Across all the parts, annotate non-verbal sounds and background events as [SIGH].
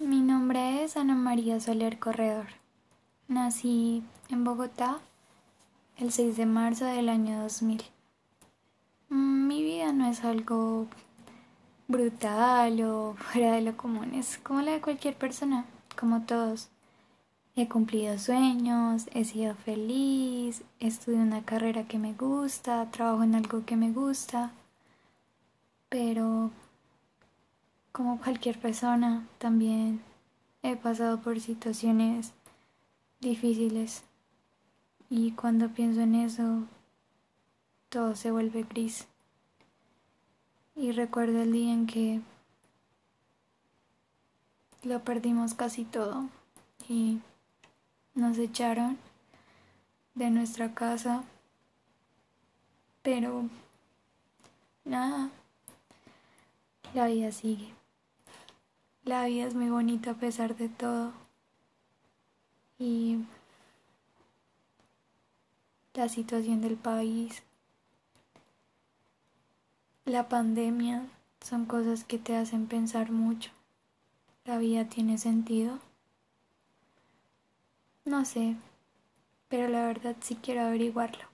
Mi nombre es Ana María Soler Corredor. Nací en Bogotá el 6 de marzo del año 2000. Mm, mi vida no es algo brutal o fuera de lo común, es como la de cualquier persona, como todos. He cumplido sueños, he sido feliz, estudié una carrera que me gusta, trabajo en algo que me gusta, pero como cualquier persona, también he pasado por situaciones difíciles y cuando pienso en eso, todo se vuelve gris. Y recuerdo el día en que lo perdimos casi todo y nos echaron de nuestra casa, pero nada, la vida sigue. La vida es muy bonita a pesar de todo. Y la situación del país, la pandemia, son cosas que te hacen pensar mucho. ¿La vida tiene sentido? No sé, pero la verdad sí quiero averiguarlo.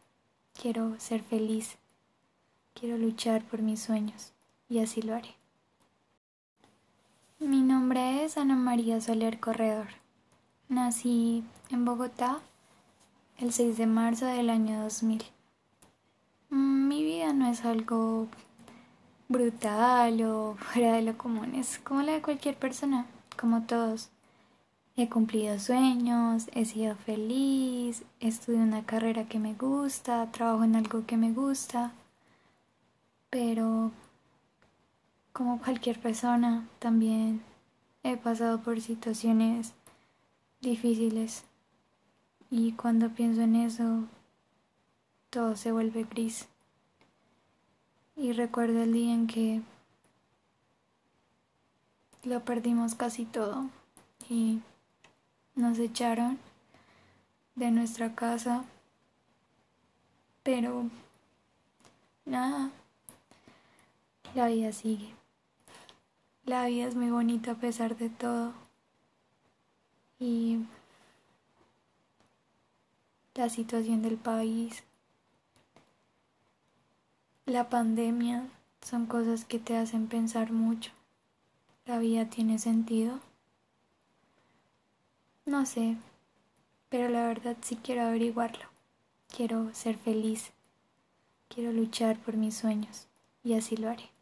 Quiero ser feliz. Quiero luchar por mis sueños y así lo haré. Mi nombre es Ana María Soler Corredor. Nací en Bogotá el 6 de marzo del año 2000. Mm, mi vida no es algo brutal o [LAUGHS] fuera de lo común, es como la de cualquier persona, como todos. He cumplido sueños, he sido feliz, estudié una carrera que me gusta, trabajo en algo que me gusta, pero como cualquier persona, también he pasado por situaciones difíciles y cuando pienso en eso, todo se vuelve gris. Y recuerdo el día en que lo perdimos casi todo y nos echaron de nuestra casa, pero nada, la vida sigue. La vida es muy bonita a pesar de todo. Y la situación del país, la pandemia, son cosas que te hacen pensar mucho. ¿La vida tiene sentido? No sé, pero la verdad sí quiero averiguarlo. Quiero ser feliz. Quiero luchar por mis sueños y así lo haré.